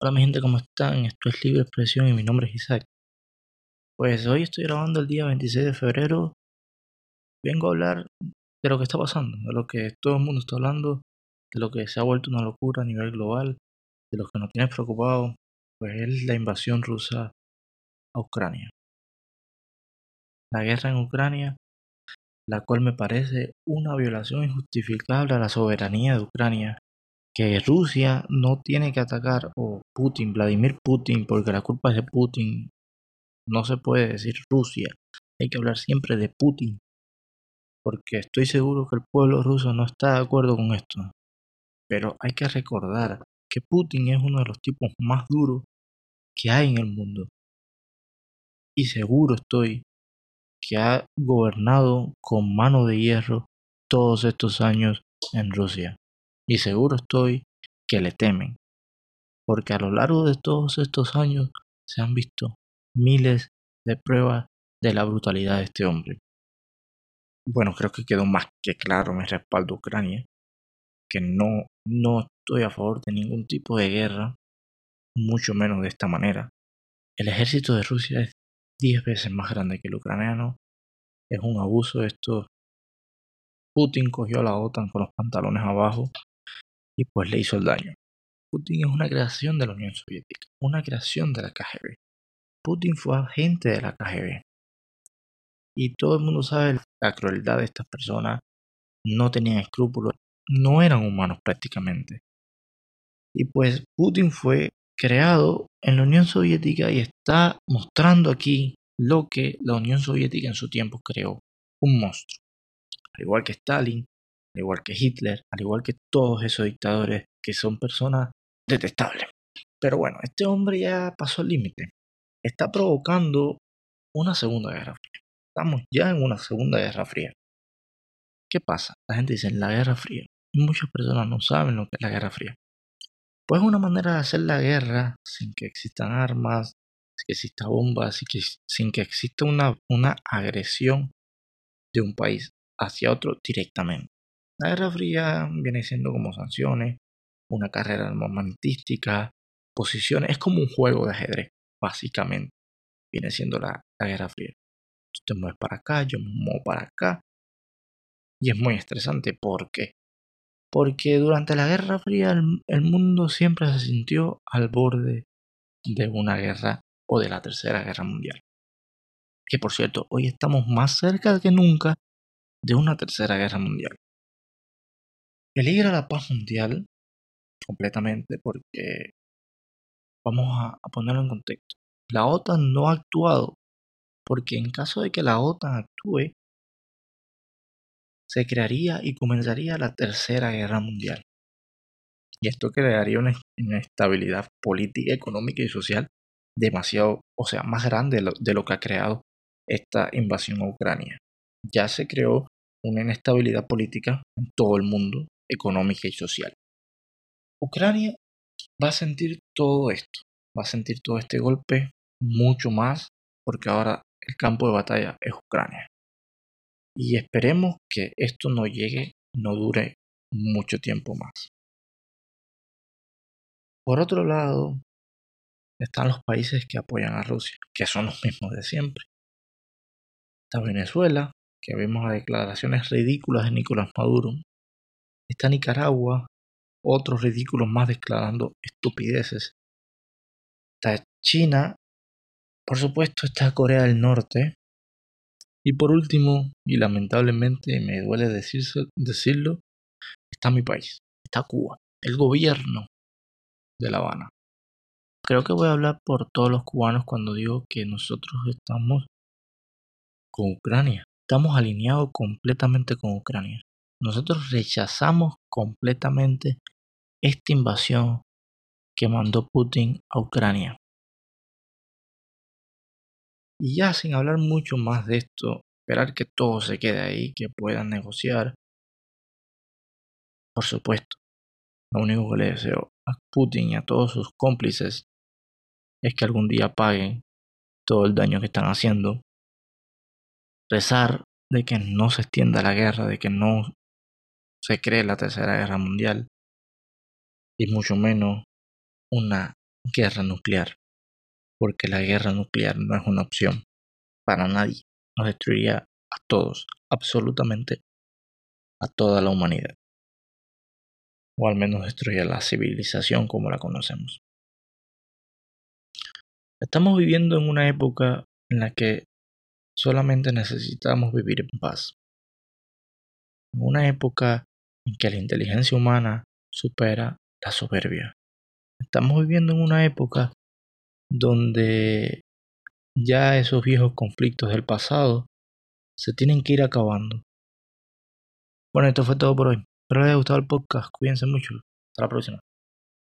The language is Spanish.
Hola mi gente, ¿cómo están? Esto es Libre Expresión y mi nombre es Isaac. Pues hoy estoy grabando el día 26 de febrero. Vengo a hablar de lo que está pasando, de lo que todo el mundo está hablando, de lo que se ha vuelto una locura a nivel global, de lo que nos tiene preocupado, pues es la invasión rusa a Ucrania. La guerra en Ucrania, la cual me parece una violación injustificable a la soberanía de Ucrania que Rusia no tiene que atacar o Putin, Vladimir Putin, porque la culpa es de Putin. No se puede decir Rusia, hay que hablar siempre de Putin, porque estoy seguro que el pueblo ruso no está de acuerdo con esto. Pero hay que recordar que Putin es uno de los tipos más duros que hay en el mundo. Y seguro estoy que ha gobernado con mano de hierro todos estos años en Rusia y seguro estoy que le temen, porque a lo largo de todos estos años se han visto miles de pruebas de la brutalidad de este hombre. Bueno, creo que quedó más que claro mi respaldo a Ucrania, que no, no estoy a favor de ningún tipo de guerra, mucho menos de esta manera. El ejército de Rusia es 10 veces más grande que el ucraniano. Es un abuso esto. Putin cogió a la OTAN con los pantalones abajo y pues le hizo el daño. Putin es una creación de la Unión Soviética, una creación de la KGB. Putin fue agente de la KGB. Y todo el mundo sabe la crueldad de estas personas. No tenían escrúpulos, no eran humanos prácticamente. Y pues Putin fue creado en la Unión Soviética y está mostrando aquí lo que la Unión Soviética en su tiempo creó, un monstruo. Al igual que Stalin, al igual que Hitler, al igual que todos esos dictadores que son personas detestables. Pero bueno, este hombre ya pasó el límite. Está provocando una segunda guerra fría. Estamos ya en una segunda guerra fría. ¿Qué pasa? La gente dice la guerra fría. Muchas personas no saben lo que es la guerra fría. Pues es una manera de hacer la guerra sin que existan armas, sin que exista bombas, sin que, exista una, una agresión de un país hacia otro directamente. La Guerra Fría viene siendo como sanciones, una carrera armamentística, posiciones, es como un juego de ajedrez, básicamente. Viene siendo la, Guerra Fría. Tú te mueves para acá, yo me muevo para acá. Y es muy estresante. ¿Por qué? Porque durante la Guerra Fría el mundo siempre se sintió al borde de una guerra o de la Tercera Guerra Mundial. Que por cierto, hoy estamos más cerca que nunca de una Tercera Guerra Mundial. Peligra la paz mundial completamente porque vamos a, ponerlo en contexto. La OTAN no ha actuado porque en caso de que la OTAN actúe, se crearía y comenzaría la tercera guerra mundial. Y esto crearía una inestabilidad política, económica y social demasiado, o sea, más grande de lo que ha creado esta invasión a Ucrania. Ya se creó una inestabilidad política en todo el mundo económica y social. Ucrania va a sentir todo esto, va a sentir todo este golpe mucho más porque ahora el campo de batalla es Ucrania. Y esperemos que esto no llegue, no dure mucho tiempo más. Por otro lado, están los países que apoyan a Rusia, que son los mismos de siempre. Está Venezuela, que vemos las declaraciones ridículas de Nicolás Maduro, Está Nicaragua, otros ridículos más declarando estupideces. Está China, por supuesto está Corea del Norte. Y por último, y lamentablemente me duele decirlo, está mi país, está Cuba, el gobierno de La Habana. Creo que voy a hablar por todos los cubanos cuando digo que nosotros estamos con Ucrania. Estamos alineados completamente con Ucrania. Nosotros rechazamos completamente esta invasión que mandó Putin a Ucrania. Y ya sin hablar mucho más de esto, esperar que todo se quede ahí, que puedan negociar. Por supuesto, lo único que le deseo a Putin y a todos sus cómplices es que algún día paguen todo el daño que están haciendo. Rezar de que no se extienda la guerra, de que no se cree la Tercera Guerra Mundial y mucho menos una guerra nuclear, porque la guerra nuclear no es una opción para nadie, nos destruiría a todos, absolutamente a toda la humanidad, o al menos destruiría la civilización como la conocemos. Estamos viviendo en una época en la que solamente necesitamos vivir en paz. En una época en que la inteligencia humana supera la soberbia. Estamos viviendo en una época donde ya esos viejos conflictos del pasado se tienen que ir acabando. Bueno, esto fue todo por hoy. Espero les haya gustado el podcast. Cuídense mucho. Hasta la próxima.